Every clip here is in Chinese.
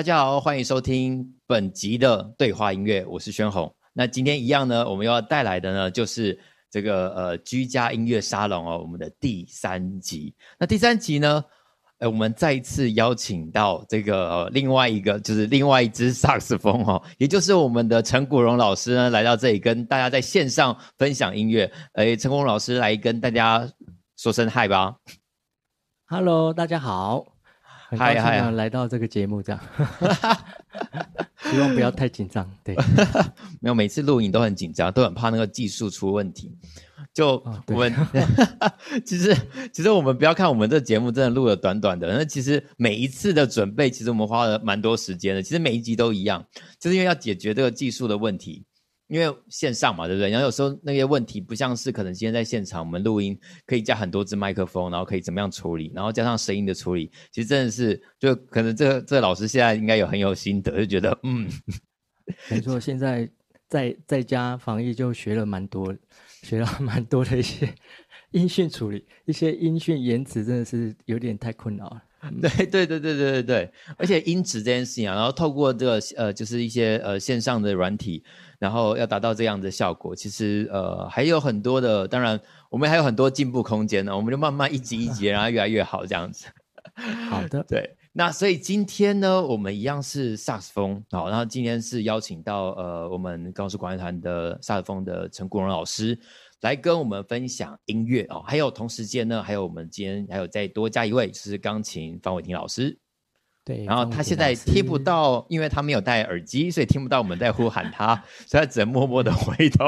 大家好，欢迎收听本集的对话音乐，我是宣宏。那今天一样呢，我们要带来的呢，就是这个呃居家音乐沙龙哦，我们的第三集。那第三集呢，呃，我们再一次邀请到这个、呃、另外一个，就是另外一支 萨克斯风哦，也就是我们的陈古荣老师呢，来到这里跟大家在线上分享音乐。诶，陈古荣老师来跟大家说声嗨吧。Hello，大家好。嗨嗨，来到这个节目这样，希望不要太紧张。对，没有，每次录影都很紧张，都很怕那个技术出问题。就我们，哦、其实其实我们不要看我们这节目真的录了短短的，那其实每一次的准备，其实我们花了蛮多时间的。其实每一集都一样，就是因为要解决这个技术的问题。因为线上嘛，对不对？然后有时候那些问题不像是可能今天在现场我们录音可以加很多支麦克风，然后可以怎么样处理，然后加上声音的处理，其实真的是就可能这这老师现在应该有很有心得，就觉得嗯，没错，现在在在家防疫就学了蛮多，学了蛮多的一些 音讯处理，一些音讯延迟真的是有点太困扰了。对对对对对对对，而且音质这件事情啊，然后透过这个呃，就是一些呃线上的软体。然后要达到这样的效果，其实呃还有很多的，当然我们还有很多进步空间呢。我们就慢慢一级一级，然后越来越好这样子。好的，对。那所以今天呢，我们一样是萨克斯风，好，然后今天是邀请到呃我们高雄市管乐团的萨克斯风的陈国荣老师来跟我们分享音乐哦。还有同时间呢，还有我们今天还有再多加一位，就是钢琴方伟霆老师。对，然后他现在听不到，因为他没有戴耳机，所以听不到我们在呼喊他，所以他只能默默的回头。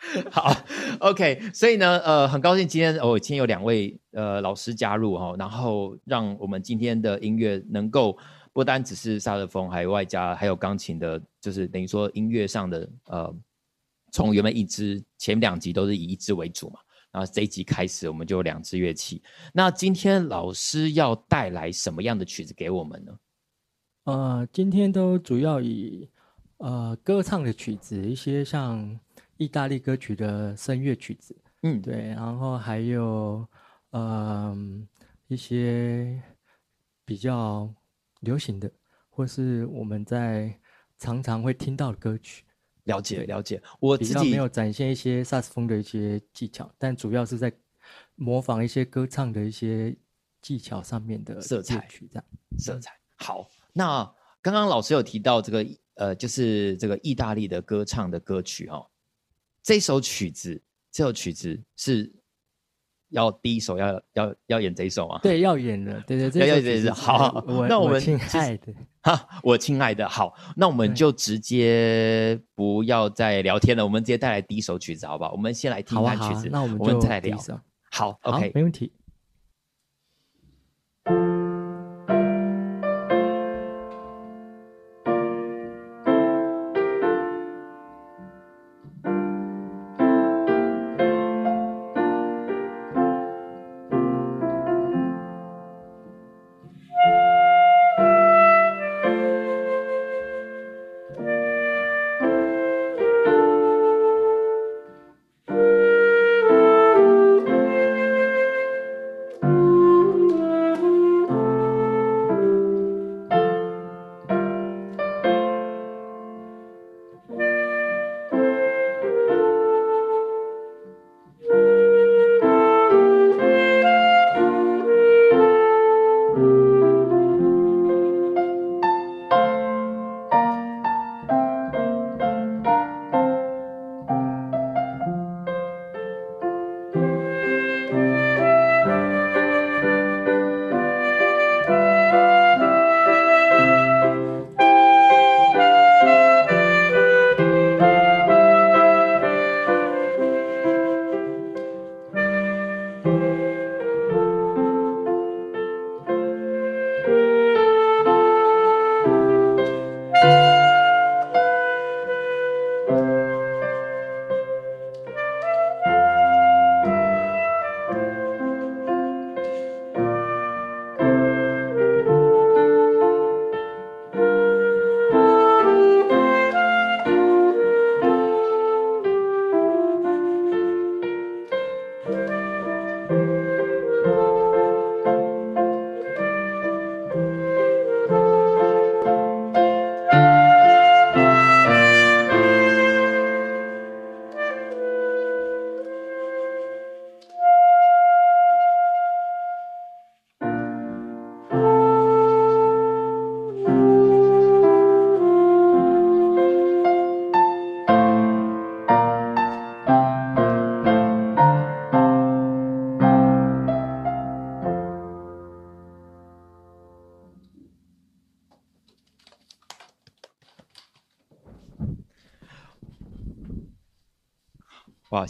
好，OK，所以呢，呃，很高兴今天我、哦、今天有两位呃老师加入哈、哦，然后让我们今天的音乐能够不单只是萨克斯风，还有外加还有钢琴的，就是等于说音乐上的呃，从原本一支前两集都是以一支为主嘛。然后这一集开始，我们就有两支乐器。那今天老师要带来什么样的曲子给我们呢？呃，今天都主要以呃歌唱的曲子，一些像意大利歌曲的声乐曲子，嗯，对，然后还有呃一些比较流行的，或是我们在常常会听到的歌曲。了解了解，我自己没有展现一些萨克斯风的一些技巧，但主要是在模仿一些歌唱的一些技巧上面的色彩曲这样。色彩好，那刚刚老师有提到这个呃，就是这个意大利的歌唱的歌曲哦，这首曲子，这首曲子是。要第一首要要要演这一首吗？对，要演的，对对对，要演这首。好，那我们亲爱的哈，我亲爱的，好，那我们就直接不要再聊天了，我们直接带来第一首曲子，好不好？我们先来听一下曲子，那我们就我们再来聊。好，OK，没问题。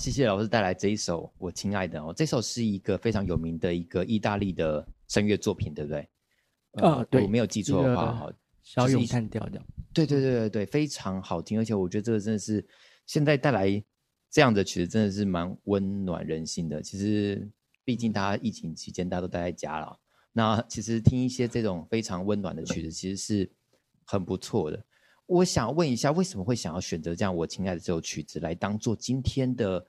谢谢老师带来这一首我亲爱的哦，这首是一个非常有名的一个意大利的声乐作品，对不对？啊、呃，对，我没有记错的话，哈，小咏叹调调，对对对对对，非常好听，而且我觉得这个真的是现在带来这样的曲子，真的是蛮温暖人心的。其实，毕竟大家疫情期间大家都待在家了，那其实听一些这种非常温暖的曲子，其实是很不错的。我想问一下，为什么会想要选择这样我亲爱的这首曲子来当做今天的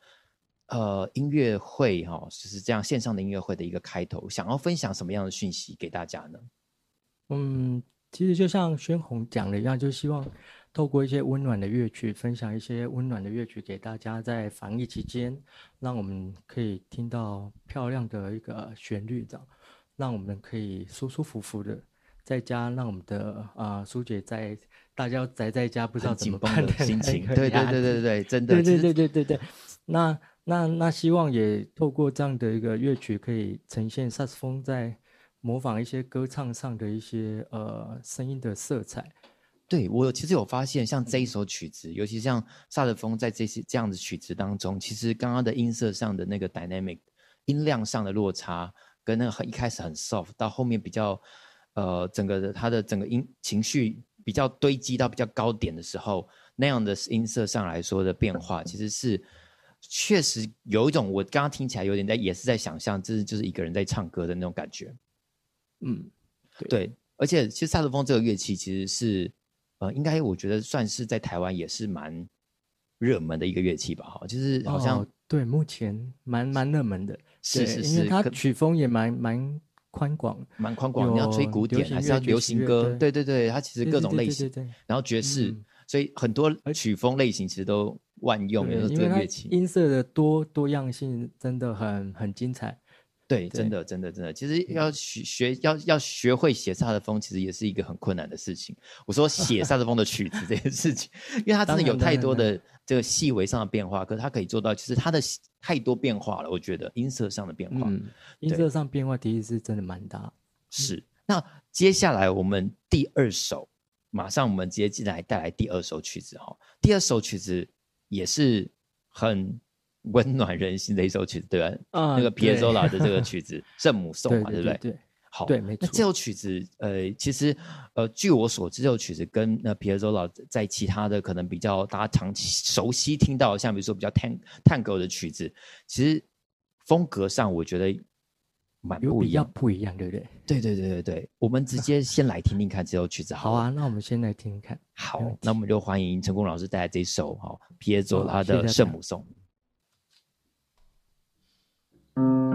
呃音乐会哈、就是这样线上的音乐会的一个开头？想要分享什么样的讯息给大家呢？嗯，其实就像宣红讲的一样，就希望透过一些温暖的乐曲，分享一些温暖的乐曲给大家，在防疫期间，让我们可以听到漂亮的一个旋律，这样，让我们可以舒舒服服的在家，让我们的啊、呃、舒解在大家宅在家不知道怎么办的心情。对对对对对，真的，对对对对对对。那那那希望也透过这样的一个乐曲，可以呈现萨克斯风在。模仿一些歌唱上的一些呃声音的色彩，对，我其实有发现，像这一首曲子，尤其像萨德风在这些这样的曲子当中，其实刚刚的音色上的那个 dynamic 音量上的落差，跟那个很一开始很 soft，到后面比较呃整个的他的整个音情绪比较堆积到比较高点的时候，那样的音色上来说的变化，其实是确实有一种我刚刚听起来有点在也是在想象，这是就是一个人在唱歌的那种感觉。嗯对，对，而且其实萨克斯风这个乐器其实是，呃，应该我觉得算是在台湾也是蛮热门的一个乐器吧，哈，就是好像、哦、对，目前蛮蛮热门的，是是是，因为它曲风也蛮蛮宽广，蛮宽广，你要吹古典还是要流行歌，对。对对，它其实各种类型，然后爵士、嗯，所以很多曲风类型其实都万用，这个乐器。音色的多多样性真的很很精彩。对，真的，真的，真的，其实要学学，要要学会写萨克斯风，其实也是一个很困难的事情。我说写萨克斯风的曲子这件事情，因为它真的有太多的这个细微上的变化，可是它可以做到，其实它的太多变化了。我觉得音色上的变化，嗯、音色上变化的确是真的蛮大。是，那接下来我们第二首，马上我们直接进来带来第二首曲子哈。第二首曲子也是很。温暖人心的一首曲子，对吧？啊、嗯，那个皮耶佐拉的这个曲子《圣母颂》嘛，对不对？对，好，对，没错。那这首曲子，呃，其实，呃，据我所知，这首曲子跟那皮耶佐拉在其他的可能比较大家常熟悉听到，像比如说比较探探戈的曲子，其实风格上我觉得蛮不一样，不一样，对不对？对对对对对，我们直接先来听听看这首曲子好，好啊，那我们先来听听看。好，那我们就欢迎成功老师带来这首哈皮耶佐拉的《圣母颂》。thank you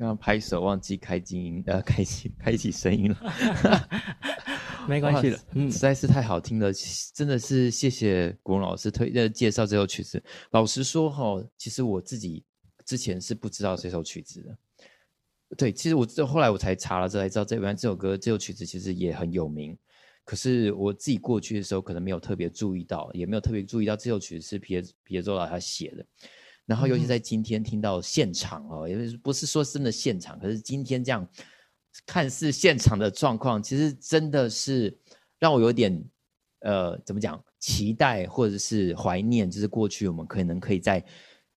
刚刚拍手忘记开静音，呃，开启开启声音了，没关系的，嗯，实在是太好听了，真的是谢谢古龙老师推呃介绍这首曲子。老实说哈，其实我自己之前是不知道这首曲子的。对，其实我这后来我才查了，这才知道这原来这首歌这首曲子其实也很有名。可是我自己过去的时候可能没有特别注意到，也没有特别注意到这首曲子是皮耶皮耶佐拉他写的。然后尤其在今天听到现场哦，也不是说真的现场，可是今天这样看似现场的状况，其实真的是让我有点呃怎么讲期待或者是怀念，就是过去我们可能可以在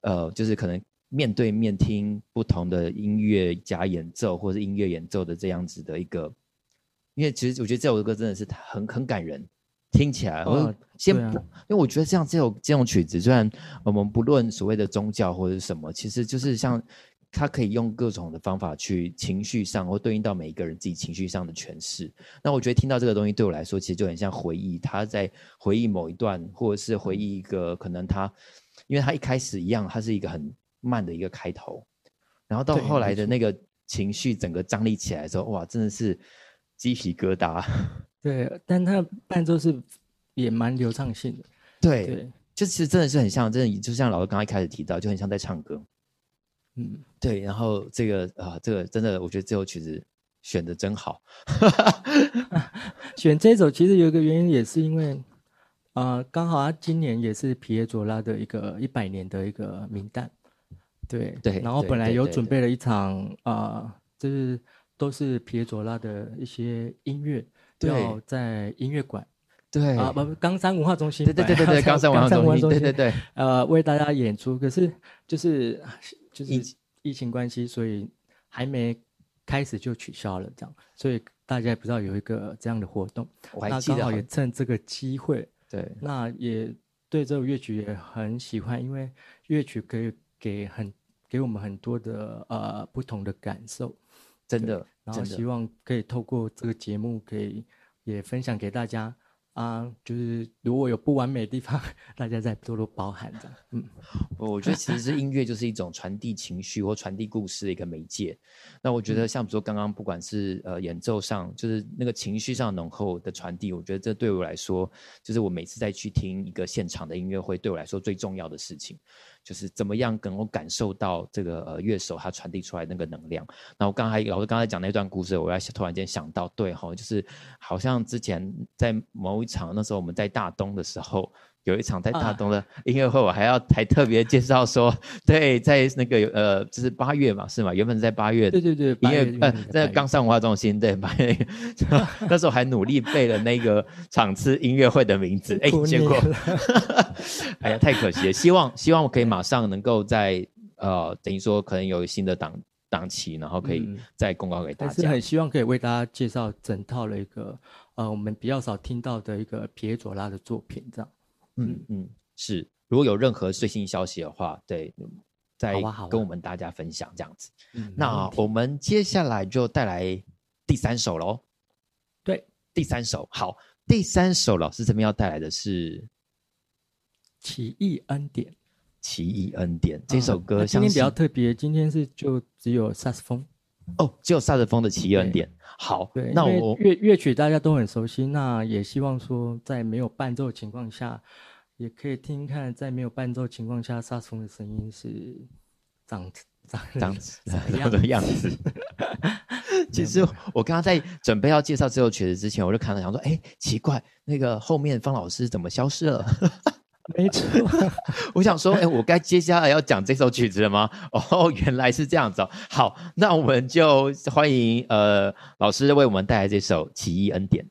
呃就是可能。面对面听不同的音乐家演奏，或者是音乐演奏的这样子的一个，因为其实我觉得这首歌真的是很很感人，听起来。我、先不，啊、因为我觉得像这种这种曲子，虽然我们不论所谓的宗教或者是什么，其实就是像它可以用各种的方法去情绪上，或对应到每一个人自己情绪上的诠释。那我觉得听到这个东西对我来说，其实就很像回忆，他在回忆某一段，或者是回忆一个可能他，因为他一开始一样，他是一个很。慢的一个开头，然后到后来的那个情绪整个张力起来的时候，哇，真的是鸡皮疙瘩。对，但他伴奏是也蛮流畅性的。对，对就其实真的是很像，真的就像老师刚刚一开始提到，就很像在唱歌。嗯，对。然后这个啊、呃，这个真的，我觉得这首曲子选的真好。选这首其实有一个原因，也是因为啊、呃，刚好他今年也是皮耶佐拉的一个一百年的一个名单。对对，然后本来有准备了一场啊、呃，就是都是皮耶佐拉的一些音乐，对，要在音乐馆，对。啊，不，冈山文化中心，对对对对对，冈山文化中心，对对 对，呃，为大家演出，可是就是就是疫情关系，所以还没开始就取消了，这样，所以大家也不知道有一个这样的活动，我还记得，那刚好也趁这个机会，对，那也对这个乐曲也很喜欢，因为乐曲可以。给很给我们很多的呃不同的感受，真的，然后希望可以透过这个节目，可以也分享给大家啊，就是如果有不完美的地方，大家再多多包涵着。嗯，我觉得其实音乐就是一种传递情绪或传递故事的一个媒介。那我觉得像比如说刚刚不管是呃演奏上，就是那个情绪上浓厚的传递，我觉得这对我来说，就是我每次再去听一个现场的音乐会，对我来说最重要的事情。就是怎么样能够感受到这个呃乐手他传递出来那个能量。那我刚才老师刚才讲那段故事，我要突然间想到，对哈，就是好像之前在某一场那时候我们在大东的时候。有一场在大东的音乐会，我还要还特别介绍说，对，在那个呃，就是八月嘛，是吗？原本是在八月，对对对，音乐呃，在刚上文化中心，对，八月，那时候还努力背了那个场次音乐会的名字，哎，结果，哎呀，太可惜了。希望希望我可以马上能够在呃，等于说可能有新的档档期，然后可以再公告给大家。但是很希望可以为大家介绍整套的一个呃，我们比较少听到的一个皮耶佐拉的作品，这样。嗯嗯，是。如果有任何最新消息的话，对，再跟我们大家分享这样子。嗯，那我们接下来就带来第三首喽。对，第三首。好，第三首老师这边要带来的是《奇异恩典》。奇异恩典这首歌，今天比较特别，今天是就只有萨斯风。哦，只有萨德风的奇异恩典。好，对，那我乐乐曲大家都很熟悉，那也希望说在没有伴奏的情况下，也可以听看在没有伴奏情况下，萨斯风的声音是长长长 什么样的样子。其实我刚刚在准备要介绍这首曲子之前，我就看了想说，哎，奇怪，那个后面方老师怎么消失了？没错，我想说，哎，我该接下来要讲这首曲子了吗？哦，原来是这样子哦。好，那我们就欢迎呃老师为我们带来这首《奇异恩典》。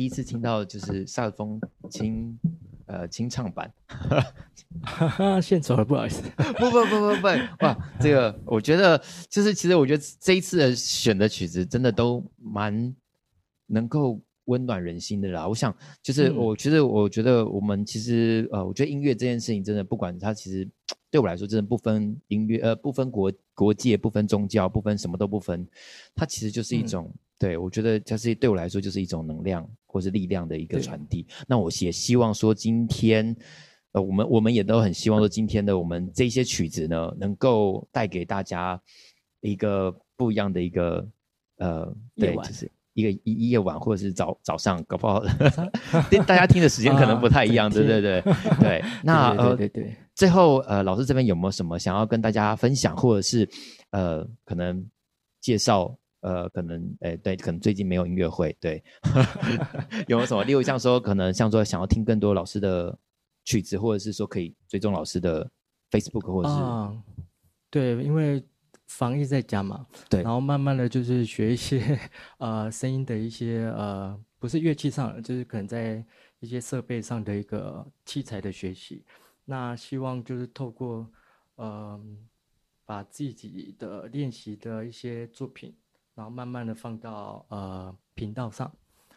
第一次听到就是萨克风清呃清唱版，哈哈，献丑了，不好意思，不不不不不，哇，这个我觉得就是其实我觉得这一次的选的曲子真的都蛮能够温暖人心的啦。我想就是我其实我觉得我们其实呃，我觉得音乐这件事情真的不管它其实 对我来说真的不分音乐呃不分国国界不分宗教不分什么都不分，它其实就是一种。嗯对，我觉得它是对我来说就是一种能量或是力量的一个传递。那我也希望说，今天呃，我们我们也都很希望说，今天的我们这些曲子呢，能够带给大家一个不一样的一个呃，对，就是一个一夜晚或者是早早上，搞不好 大家听的时间可能不太一样，对对对对。那呃，对对对，最后呃，老师这边有没有什么想要跟大家分享，或者是呃，可能介绍？呃，可能，哎，对，可能最近没有音乐会，对，有没有什么？例如像说，可能像说想要听更多老师的曲子，或者是说可以追踪老师的 Facebook，或者是，啊，对，因为防疫在家嘛，对，然后慢慢的就是学一些呃声音的一些呃，不是乐器上，就是可能在一些设备上的一个器材的学习，那希望就是透过呃，把自己的练习的一些作品。然后慢慢的放到呃频道上，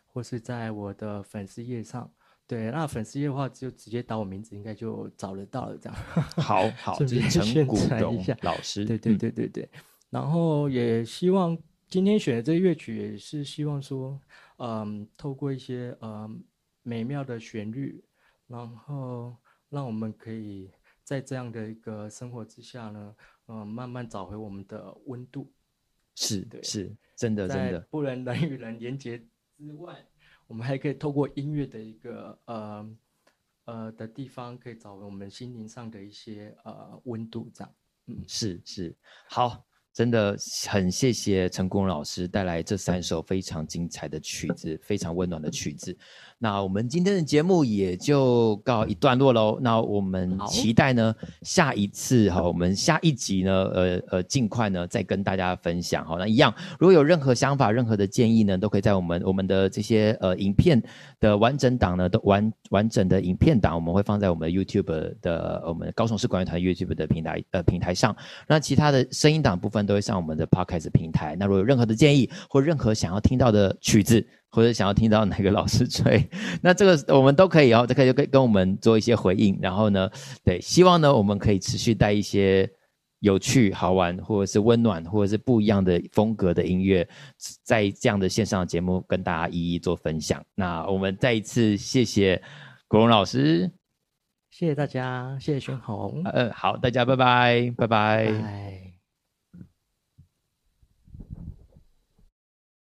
或是在我的粉丝页上。对，那粉丝页的话，就直接打我名字，应该就找得到了。这样，好 好，这是陈古董老师。对对对对对。嗯、然后也希望今天选的这个乐曲，也是希望说，嗯，透过一些嗯美妙的旋律，然后让我们可以在这样的一个生活之下呢，嗯，慢慢找回我们的温度。是对，是真的，真的不能人与人连接之外，我们还可以透过音乐的一个呃呃的地方，可以找回我们心灵上的一些呃温度，这样。嗯，是是，好。真的很谢谢陈国荣老师带来这三首非常精彩的曲子，非常温暖的曲子。那我们今天的节目也就告一段落喽。那我们期待呢，下一次哈，我们下一集呢，呃呃，尽快呢再跟大家分享。好，那一样，如果有任何想法、任何的建议呢，都可以在我们我们的这些呃影片的完整档呢，都完完整的影片档，我们会放在我们 YouTube 的我们高雄市管乐团 YouTube 的平台呃平台上。那其他的声音档部分。都会上我们的 Podcast 平台。那如果有任何的建议，或任何想要听到的曲子，或者想要听到哪个老师吹，那这个我们都可以哦，这可以跟跟我们做一些回应。然后呢，对，希望呢我们可以持续带一些有趣、好玩，或者是温暖，或者是不一样的风格的音乐，在这样的线上的节目跟大家一一做分享。那我们再一次谢谢国荣老师，谢谢大家，谢谢轩红。嗯、呃，好，大家拜拜，拜拜。拜拜。